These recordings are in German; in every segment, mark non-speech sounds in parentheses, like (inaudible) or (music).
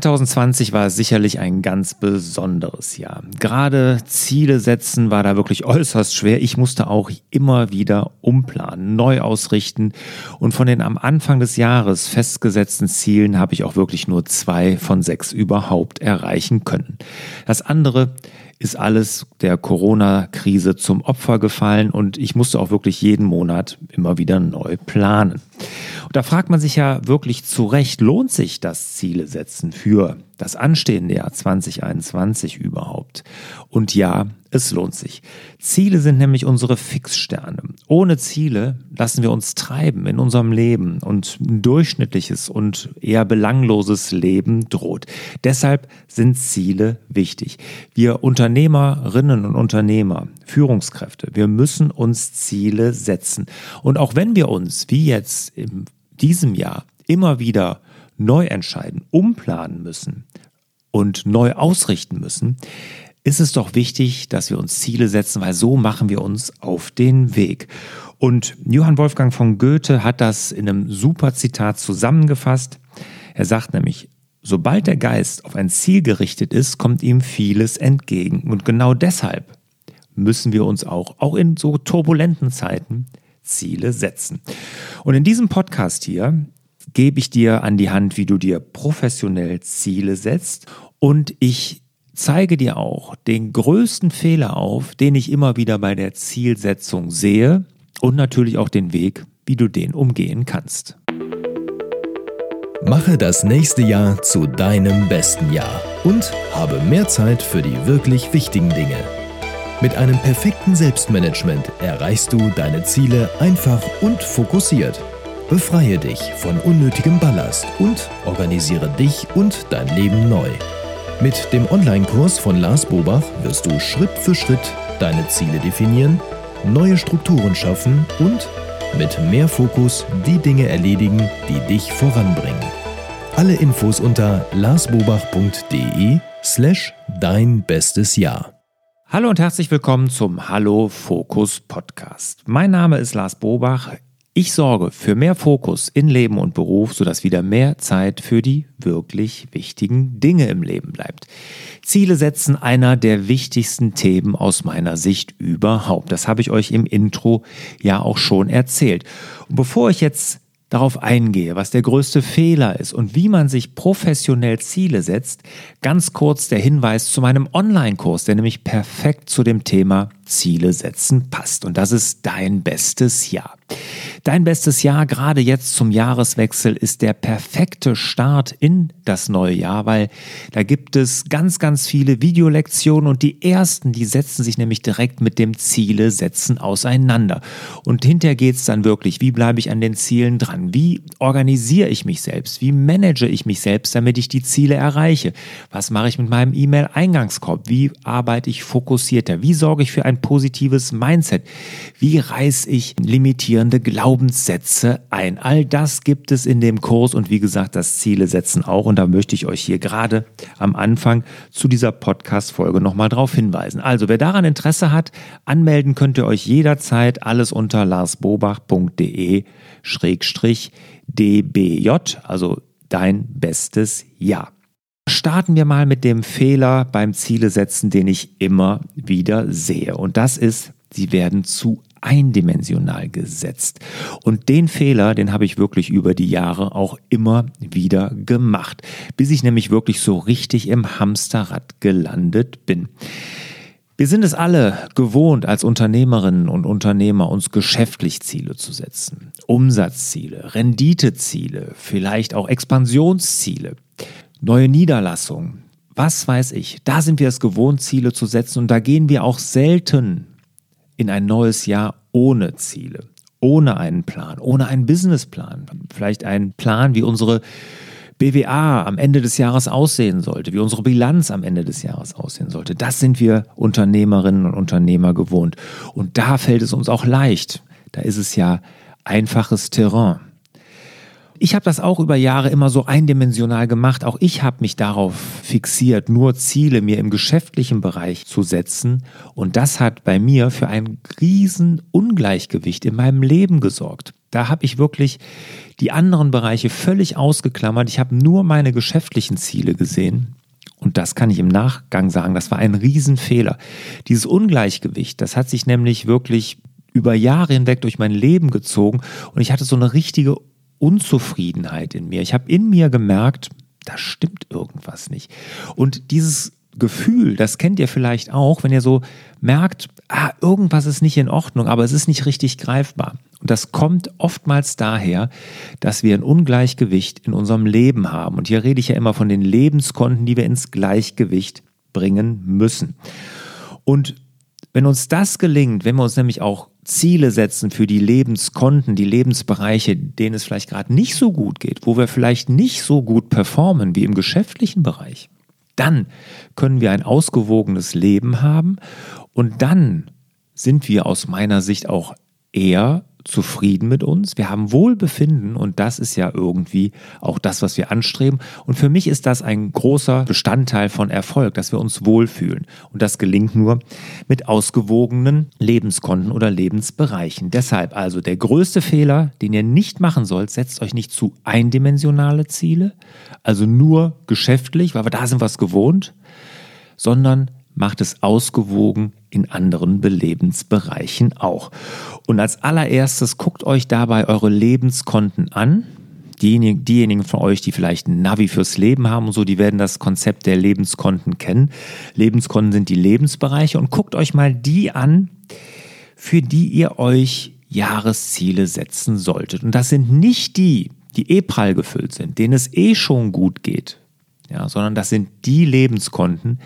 2020 war sicherlich ein ganz besonderes Jahr. Gerade Ziele setzen war da wirklich äußerst schwer. Ich musste auch immer wieder umplanen, neu ausrichten und von den am Anfang des Jahres festgesetzten Zielen habe ich auch wirklich nur zwei von sechs überhaupt erreichen können. Das andere ist alles der Corona-Krise zum Opfer gefallen und ich musste auch wirklich jeden Monat immer wieder neu planen. Und da fragt man sich ja wirklich zu Recht, lohnt sich das Ziele setzen für das anstehende Jahr 2021 überhaupt? Und ja, es lohnt sich. Ziele sind nämlich unsere Fixsterne. Ohne Ziele lassen wir uns treiben in unserem Leben und ein durchschnittliches und eher belangloses Leben droht. Deshalb sind Ziele wichtig. Wir Unternehmerinnen und Unternehmer, Führungskräfte, wir müssen uns Ziele setzen. Und auch wenn wir uns, wie jetzt in diesem Jahr, immer wieder neu entscheiden, umplanen müssen und neu ausrichten müssen, ist es doch wichtig, dass wir uns Ziele setzen, weil so machen wir uns auf den Weg. Und Johann Wolfgang von Goethe hat das in einem super Zitat zusammengefasst. Er sagt nämlich, sobald der Geist auf ein Ziel gerichtet ist, kommt ihm vieles entgegen. Und genau deshalb müssen wir uns auch, auch in so turbulenten Zeiten, Ziele setzen. Und in diesem Podcast hier gebe ich dir an die Hand, wie du dir professionell Ziele setzt. Und ich zeige dir auch den größten Fehler auf, den ich immer wieder bei der Zielsetzung sehe und natürlich auch den Weg, wie du den umgehen kannst. Mache das nächste Jahr zu deinem besten Jahr und habe mehr Zeit für die wirklich wichtigen Dinge. Mit einem perfekten Selbstmanagement erreichst du deine Ziele einfach und fokussiert. Befreie dich von unnötigem Ballast und organisiere dich und dein Leben neu. Mit dem Online-Kurs von Lars Bobach wirst du Schritt für Schritt deine Ziele definieren, neue Strukturen schaffen und mit mehr Fokus die Dinge erledigen, die dich voranbringen. Alle Infos unter larsbobach.de slash dein bestes Jahr. Hallo und herzlich willkommen zum Hallo Fokus Podcast. Mein Name ist Lars Bobach. Ich sorge für mehr Fokus in Leben und Beruf, sodass wieder mehr Zeit für die wirklich wichtigen Dinge im Leben bleibt. Ziele setzen einer der wichtigsten Themen aus meiner Sicht überhaupt. Das habe ich euch im Intro ja auch schon erzählt. Und bevor ich jetzt darauf eingehe, was der größte Fehler ist und wie man sich professionell Ziele setzt, ganz kurz der Hinweis zu meinem Online-Kurs, der nämlich perfekt zu dem Thema Ziele setzen passt. Und das ist dein bestes Jahr. Dein bestes Jahr gerade jetzt zum Jahreswechsel ist der perfekte Start in das neue Jahr, weil da gibt es ganz, ganz viele Videolektionen und die ersten, die setzen sich nämlich direkt mit dem Ziele setzen auseinander. Und hinterher geht es dann wirklich, wie bleibe ich an den Zielen dran? Wie organisiere ich mich selbst? Wie manage ich mich selbst, damit ich die Ziele erreiche? Was mache ich mit meinem E-Mail-Eingangskorb? Wie arbeite ich fokussierter? Wie sorge ich für ein positives Mindset? Wie reiße ich limitierende Glaubenssätze ein? All das gibt es in dem Kurs und wie gesagt, das Ziele setzen auch. Und da möchte ich euch hier gerade am Anfang zu dieser Podcast-Folge nochmal drauf hinweisen. Also, wer daran Interesse hat, anmelden könnt ihr euch jederzeit alles unter larsbobach.de dbj, also dein bestes Jahr. Starten wir mal mit dem Fehler beim Ziele setzen, den ich immer wieder sehe. Und das ist, sie werden zu eindimensional gesetzt. Und den Fehler, den habe ich wirklich über die Jahre auch immer wieder gemacht, bis ich nämlich wirklich so richtig im Hamsterrad gelandet bin. Wir sind es alle gewohnt, als Unternehmerinnen und Unternehmer uns geschäftlich Ziele zu setzen. Umsatzziele, Renditeziele, vielleicht auch Expansionsziele neue Niederlassungen, was weiß ich. Da sind wir es gewohnt, Ziele zu setzen und da gehen wir auch selten in ein neues Jahr ohne Ziele, ohne einen Plan, ohne einen Businessplan. Vielleicht einen Plan, wie unsere BWA am Ende des Jahres aussehen sollte, wie unsere Bilanz am Ende des Jahres aussehen sollte. Das sind wir Unternehmerinnen und Unternehmer gewohnt. Und da fällt es uns auch leicht. Da ist es ja einfaches Terrain. Ich habe das auch über Jahre immer so eindimensional gemacht. Auch ich habe mich darauf fixiert, nur Ziele mir im geschäftlichen Bereich zu setzen. Und das hat bei mir für ein riesen Ungleichgewicht in meinem Leben gesorgt. Da habe ich wirklich die anderen Bereiche völlig ausgeklammert. Ich habe nur meine geschäftlichen Ziele gesehen. Und das kann ich im Nachgang sagen, das war ein Riesenfehler. Dieses Ungleichgewicht, das hat sich nämlich wirklich über Jahre hinweg durch mein Leben gezogen und ich hatte so eine richtige Unzufriedenheit in mir. Ich habe in mir gemerkt, da stimmt irgendwas nicht. Und dieses Gefühl, das kennt ihr vielleicht auch, wenn ihr so merkt, ah, irgendwas ist nicht in Ordnung, aber es ist nicht richtig greifbar. Und das kommt oftmals daher, dass wir ein Ungleichgewicht in unserem Leben haben. Und hier rede ich ja immer von den Lebenskonten, die wir ins Gleichgewicht bringen müssen. Und wenn uns das gelingt, wenn wir uns nämlich auch Ziele setzen für die Lebenskonten, die Lebensbereiche, denen es vielleicht gerade nicht so gut geht, wo wir vielleicht nicht so gut performen wie im geschäftlichen Bereich, dann können wir ein ausgewogenes Leben haben und dann sind wir aus meiner Sicht auch eher zufrieden mit uns, wir haben Wohlbefinden und das ist ja irgendwie auch das, was wir anstreben. Und für mich ist das ein großer Bestandteil von Erfolg, dass wir uns wohlfühlen. Und das gelingt nur mit ausgewogenen Lebenskonten oder Lebensbereichen. Deshalb also der größte Fehler, den ihr nicht machen sollt, setzt euch nicht zu eindimensionale Ziele, also nur geschäftlich, weil wir da sind was gewohnt, sondern macht es ausgewogen in anderen Belebensbereichen auch. Und als allererstes guckt euch dabei eure Lebenskonten an. Diejenigen, diejenigen von euch, die vielleicht ein Navi fürs Leben haben und so, die werden das Konzept der Lebenskonten kennen. Lebenskonten sind die Lebensbereiche und guckt euch mal die an, für die ihr euch Jahresziele setzen solltet. Und das sind nicht die, die eh prall gefüllt sind, denen es eh schon gut geht, ja, sondern das sind die Lebenskonten,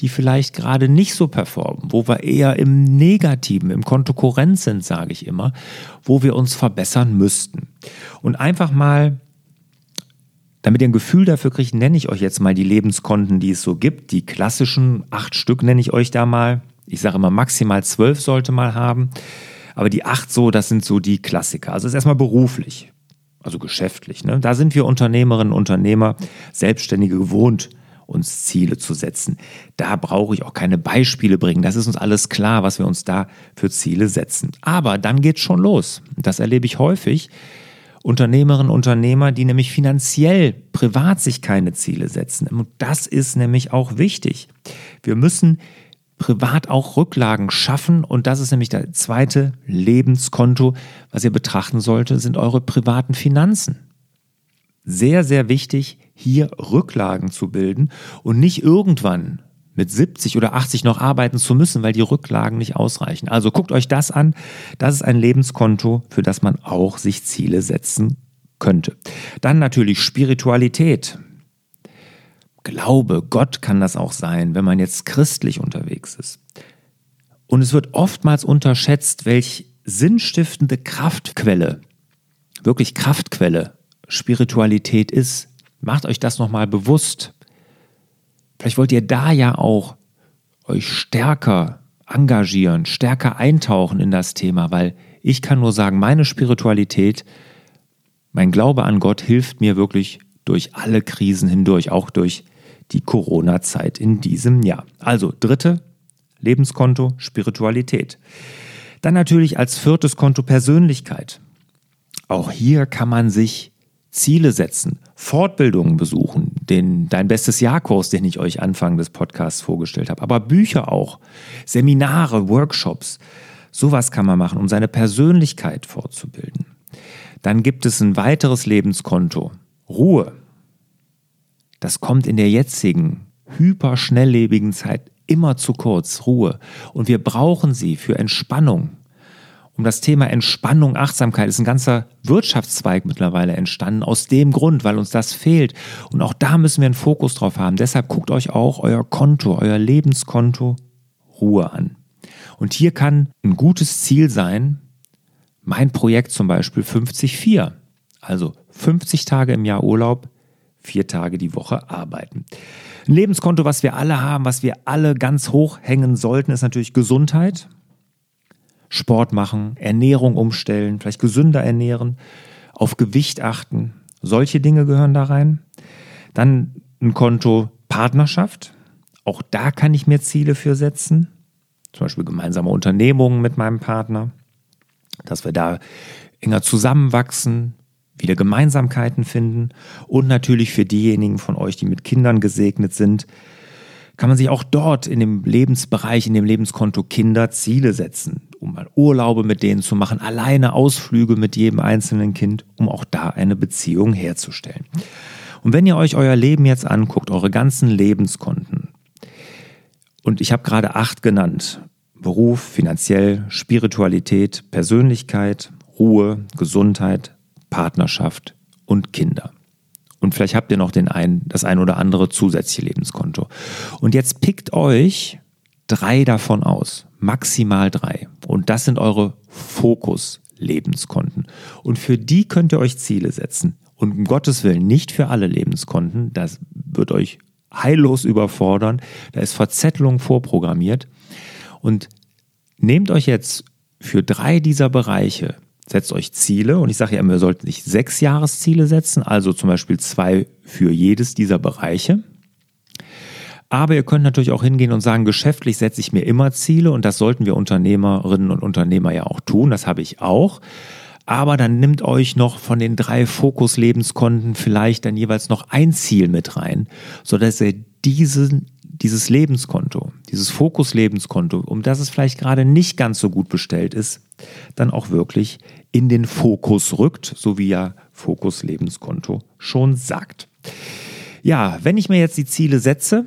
die vielleicht gerade nicht so performen, wo wir eher im Negativen, im Kontokurrenz sind, sage ich immer, wo wir uns verbessern müssten. Und einfach mal, damit ihr ein Gefühl dafür kriegt, nenne ich euch jetzt mal die Lebenskonten, die es so gibt. Die klassischen acht Stück nenne ich euch da mal. Ich sage immer, maximal zwölf sollte mal haben. Aber die acht so, das sind so die Klassiker. Also ist erstmal beruflich, also geschäftlich. Ne? Da sind wir Unternehmerinnen, Unternehmer, Selbstständige gewohnt, uns Ziele zu setzen. Da brauche ich auch keine Beispiele bringen. Das ist uns alles klar, was wir uns da für Ziele setzen. Aber dann geht es schon los. Das erlebe ich häufig. Unternehmerinnen, Unternehmer, die nämlich finanziell, privat sich keine Ziele setzen. Und das ist nämlich auch wichtig. Wir müssen privat auch Rücklagen schaffen. Und das ist nämlich der zweite Lebenskonto, was ihr betrachten sollte, sind eure privaten Finanzen. Sehr, sehr wichtig, hier Rücklagen zu bilden und nicht irgendwann mit 70 oder 80 noch arbeiten zu müssen, weil die Rücklagen nicht ausreichen. Also guckt euch das an. Das ist ein Lebenskonto, für das man auch sich Ziele setzen könnte. Dann natürlich Spiritualität. Glaube, Gott kann das auch sein, wenn man jetzt christlich unterwegs ist. Und es wird oftmals unterschätzt, welch sinnstiftende Kraftquelle, wirklich Kraftquelle Spiritualität ist. Macht euch das nochmal bewusst. Vielleicht wollt ihr da ja auch euch stärker engagieren, stärker eintauchen in das Thema, weil ich kann nur sagen, meine Spiritualität, mein Glaube an Gott hilft mir wirklich durch alle Krisen hindurch, auch durch die Corona-Zeit in diesem Jahr. Also dritte Lebenskonto, Spiritualität. Dann natürlich als viertes Konto Persönlichkeit. Auch hier kann man sich Ziele setzen, Fortbildungen besuchen, den Dein bestes Jahrkurs, den ich euch Anfang des Podcasts vorgestellt habe, aber Bücher auch, Seminare, Workshops. Sowas kann man machen, um seine Persönlichkeit fortzubilden. Dann gibt es ein weiteres Lebenskonto, Ruhe. Das kommt in der jetzigen, hyperschnelllebigen Zeit immer zu kurz, Ruhe. Und wir brauchen sie für Entspannung, um das Thema Entspannung, Achtsamkeit ist ein ganzer Wirtschaftszweig mittlerweile entstanden. Aus dem Grund, weil uns das fehlt. Und auch da müssen wir einen Fokus drauf haben. Deshalb guckt euch auch euer Konto, euer Lebenskonto Ruhe an. Und hier kann ein gutes Ziel sein, mein Projekt zum Beispiel 50-4. Also 50 Tage im Jahr Urlaub, vier Tage die Woche arbeiten. Ein Lebenskonto, was wir alle haben, was wir alle ganz hoch hängen sollten, ist natürlich Gesundheit. Sport machen, Ernährung umstellen, vielleicht gesünder ernähren, auf Gewicht achten. Solche Dinge gehören da rein. Dann ein Konto Partnerschaft. Auch da kann ich mir Ziele für setzen. Zum Beispiel gemeinsame Unternehmungen mit meinem Partner. Dass wir da enger zusammenwachsen, wieder Gemeinsamkeiten finden und natürlich für diejenigen von euch, die mit Kindern gesegnet sind, kann man sich auch dort in dem Lebensbereich, in dem Lebenskonto Kinder Ziele setzen, um mal Urlaube mit denen zu machen, alleine Ausflüge mit jedem einzelnen Kind, um auch da eine Beziehung herzustellen. Und wenn ihr euch euer Leben jetzt anguckt, eure ganzen Lebenskonten, und ich habe gerade acht genannt, Beruf, finanziell, Spiritualität, Persönlichkeit, Ruhe, Gesundheit, Partnerschaft und Kinder. Und vielleicht habt ihr noch den ein, das ein oder andere zusätzliche Lebenskonto. Und jetzt pickt euch drei davon aus, maximal drei. Und das sind eure Fokus-Lebenskonten. Und für die könnt ihr euch Ziele setzen. Und um Gottes Willen nicht für alle Lebenskonten. Das wird euch heillos überfordern. Da ist Verzettelung vorprogrammiert. Und nehmt euch jetzt für drei dieser Bereiche setzt euch Ziele und ich sage ja immer, ihr sollt nicht sechs Jahresziele setzen, also zum Beispiel zwei für jedes dieser Bereiche. Aber ihr könnt natürlich auch hingehen und sagen, geschäftlich setze ich mir immer Ziele und das sollten wir Unternehmerinnen und Unternehmer ja auch tun, das habe ich auch. Aber dann nimmt euch noch von den drei Fokus-Lebenskonten vielleicht dann jeweils noch ein Ziel mit rein, sodass ihr diesen dieses Lebenskonto, dieses Fokus-Lebenskonto, um das es vielleicht gerade nicht ganz so gut bestellt ist, dann auch wirklich in den Fokus rückt, so wie ja Fokus-Lebenskonto schon sagt. Ja, wenn ich mir jetzt die Ziele setze,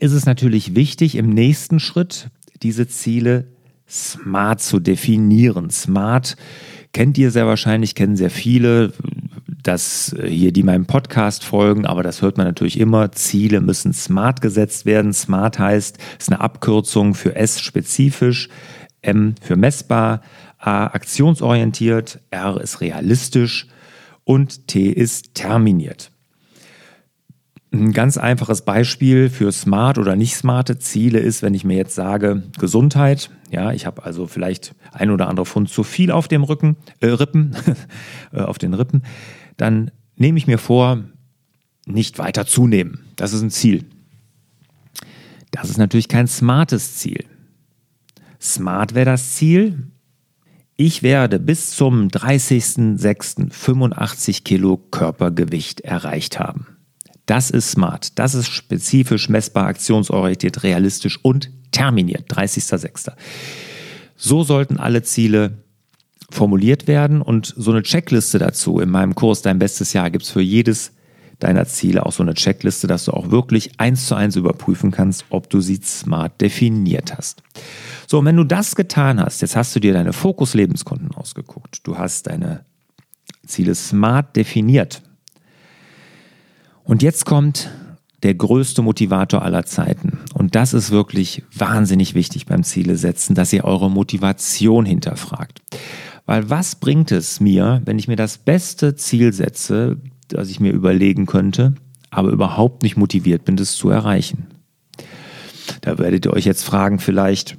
ist es natürlich wichtig, im nächsten Schritt diese Ziele smart zu definieren. Smart kennt ihr sehr wahrscheinlich, kennen sehr viele dass äh, hier die meinem Podcast folgen, aber das hört man natürlich immer. Ziele müssen smart gesetzt werden. Smart heißt, ist eine Abkürzung für S spezifisch, M für messbar, A aktionsorientiert, R ist realistisch und T ist terminiert. Ein ganz einfaches Beispiel für smart oder nicht smarte Ziele ist, wenn ich mir jetzt sage, Gesundheit. Ja, ich habe also vielleicht ein oder andere Pfund zu viel auf dem Rücken, äh, Rippen, (laughs) äh, auf den Rippen dann nehme ich mir vor, nicht weiter zunehmen. Das ist ein Ziel. Das ist natürlich kein smartes Ziel. Smart wäre das Ziel. Ich werde bis zum 30.06. 85 Kilo Körpergewicht erreicht haben. Das ist smart. Das ist spezifisch, messbar, aktionsorientiert, realistisch und terminiert. 30.06. So sollten alle Ziele formuliert werden und so eine Checkliste dazu. In meinem Kurs Dein bestes Jahr gibt es für jedes deiner Ziele auch so eine Checkliste, dass du auch wirklich eins zu eins überprüfen kannst, ob du sie smart definiert hast. So, und wenn du das getan hast, jetzt hast du dir deine Fokus-Lebenskonten ausgeguckt, du hast deine Ziele smart definiert. Und jetzt kommt der größte Motivator aller Zeiten. Und das ist wirklich wahnsinnig wichtig beim Ziele setzen, dass ihr eure Motivation hinterfragt. Weil was bringt es mir, wenn ich mir das beste Ziel setze, das ich mir überlegen könnte, aber überhaupt nicht motiviert bin, das zu erreichen? Da werdet ihr euch jetzt fragen vielleicht,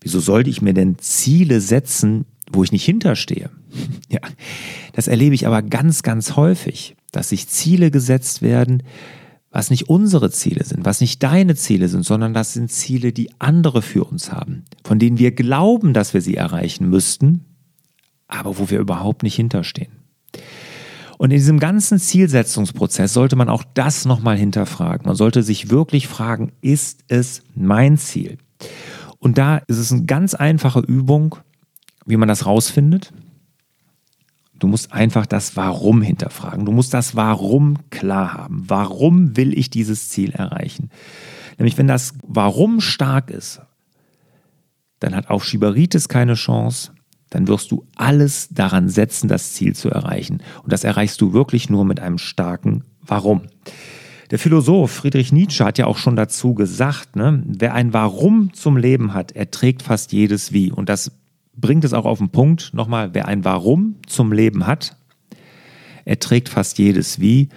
wieso sollte ich mir denn Ziele setzen, wo ich nicht hinterstehe? (laughs) ja, das erlebe ich aber ganz, ganz häufig, dass sich Ziele gesetzt werden, was nicht unsere Ziele sind, was nicht deine Ziele sind, sondern das sind Ziele, die andere für uns haben, von denen wir glauben, dass wir sie erreichen müssten, aber wo wir überhaupt nicht hinterstehen. Und in diesem ganzen Zielsetzungsprozess sollte man auch das nochmal hinterfragen. Man sollte sich wirklich fragen, ist es mein Ziel? Und da ist es eine ganz einfache Übung, wie man das rausfindet. Du musst einfach das Warum hinterfragen. Du musst das Warum klar haben. Warum will ich dieses Ziel erreichen? Nämlich, wenn das Warum stark ist, dann hat auch Schieberitis keine Chance, dann wirst du alles daran setzen, das Ziel zu erreichen. Und das erreichst du wirklich nur mit einem starken Warum. Der Philosoph Friedrich Nietzsche hat ja auch schon dazu gesagt, ne, wer ein Warum zum Leben hat, erträgt fast jedes Wie. Und das bringt es auch auf den Punkt. Nochmal, wer ein Warum zum Leben hat, erträgt fast jedes Wie.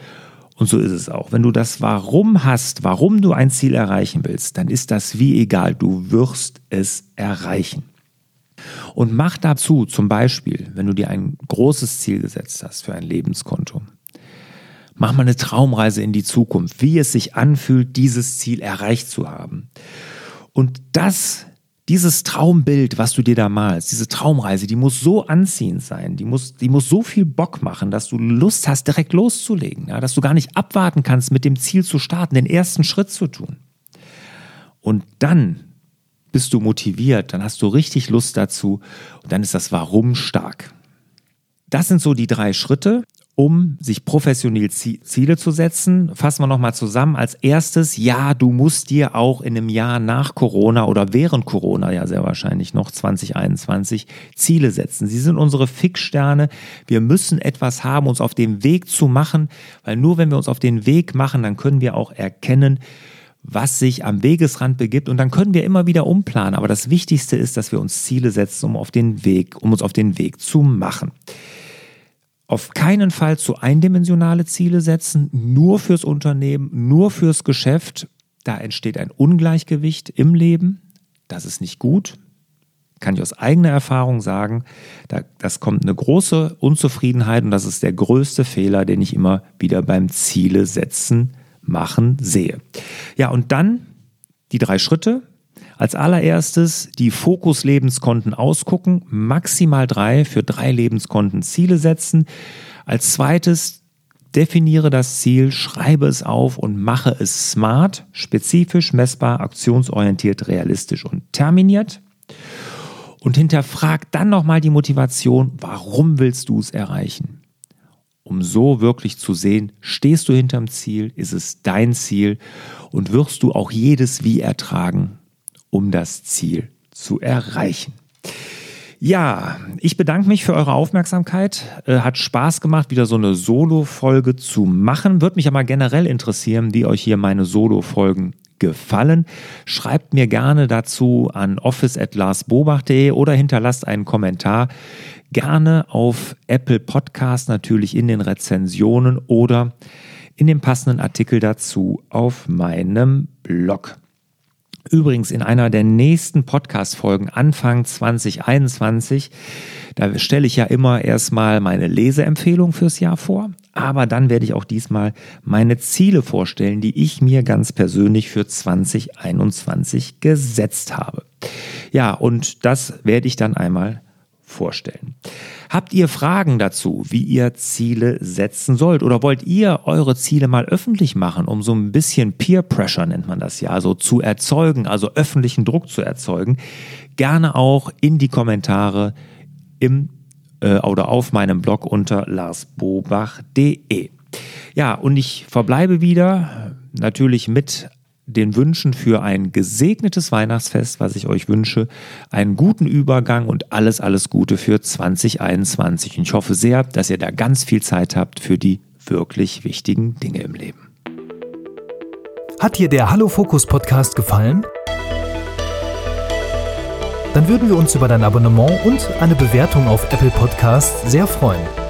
Und so ist es auch. Wenn du das Warum hast, warum du ein Ziel erreichen willst, dann ist das Wie egal. Du wirst es erreichen. Und mach dazu zum Beispiel, wenn du dir ein großes Ziel gesetzt hast für ein Lebenskonto, mach mal eine Traumreise in die Zukunft, wie es sich anfühlt, dieses Ziel erreicht zu haben. Und das dieses Traumbild, was du dir da malst, diese Traumreise, die muss so anziehend sein, die muss, die muss so viel Bock machen, dass du Lust hast, direkt loszulegen, ja, dass du gar nicht abwarten kannst, mit dem Ziel zu starten, den ersten Schritt zu tun. Und dann bist du motiviert, dann hast du richtig Lust dazu und dann ist das Warum stark. Das sind so die drei Schritte um sich professionell Ziele zu setzen. Fassen wir nochmal zusammen. Als erstes, ja, du musst dir auch in einem Jahr nach Corona oder während Corona ja sehr wahrscheinlich noch 2021 Ziele setzen. Sie sind unsere Fixsterne. Wir müssen etwas haben, uns auf den Weg zu machen, weil nur wenn wir uns auf den Weg machen, dann können wir auch erkennen, was sich am Wegesrand begibt und dann können wir immer wieder umplanen. Aber das Wichtigste ist, dass wir uns Ziele setzen, um auf den Weg, um uns auf den Weg zu machen auf keinen Fall zu eindimensionale Ziele setzen, nur fürs Unternehmen, nur fürs Geschäft. Da entsteht ein Ungleichgewicht im Leben. Das ist nicht gut. Kann ich aus eigener Erfahrung sagen. Da, das kommt eine große Unzufriedenheit und das ist der größte Fehler, den ich immer wieder beim Ziele setzen machen sehe. Ja, und dann die drei Schritte. Als allererstes die Fokus-Lebenskonten ausgucken, maximal drei für drei Lebenskonten Ziele setzen. Als zweites definiere das Ziel, schreibe es auf und mache es smart, spezifisch, messbar, aktionsorientiert, realistisch und terminiert. Und hinterfrag dann nochmal die Motivation, warum willst du es erreichen? Um so wirklich zu sehen, stehst du hinterm Ziel, ist es dein Ziel und wirst du auch jedes Wie ertragen, um das Ziel zu erreichen. Ja, ich bedanke mich für eure Aufmerksamkeit. Äh, hat Spaß gemacht, wieder so eine Solo-Folge zu machen. Würde mich aber generell interessieren, wie euch hier meine Solo-Folgen gefallen. Schreibt mir gerne dazu an office.larsbobach.de oder hinterlasst einen Kommentar. Gerne auf Apple Podcast natürlich in den Rezensionen oder in dem passenden Artikel dazu auf meinem Blog. Übrigens in einer der nächsten Podcast-Folgen Anfang 2021, da stelle ich ja immer erstmal meine Leseempfehlung fürs Jahr vor, aber dann werde ich auch diesmal meine Ziele vorstellen, die ich mir ganz persönlich für 2021 gesetzt habe. Ja, und das werde ich dann einmal vorstellen. Habt ihr Fragen dazu, wie ihr Ziele setzen sollt? Oder wollt ihr eure Ziele mal öffentlich machen, um so ein bisschen Peer Pressure nennt man das ja, also zu erzeugen, also öffentlichen Druck zu erzeugen? Gerne auch in die Kommentare im äh, oder auf meinem Blog unter larsbobach.de. Ja, und ich verbleibe wieder natürlich mit den Wünschen für ein gesegnetes Weihnachtsfest, was ich euch wünsche, einen guten Übergang und alles, alles Gute für 2021. Und ich hoffe sehr, dass ihr da ganz viel Zeit habt für die wirklich wichtigen Dinge im Leben. Hat dir der Hallo Fokus Podcast gefallen? Dann würden wir uns über dein Abonnement und eine Bewertung auf Apple Podcast sehr freuen.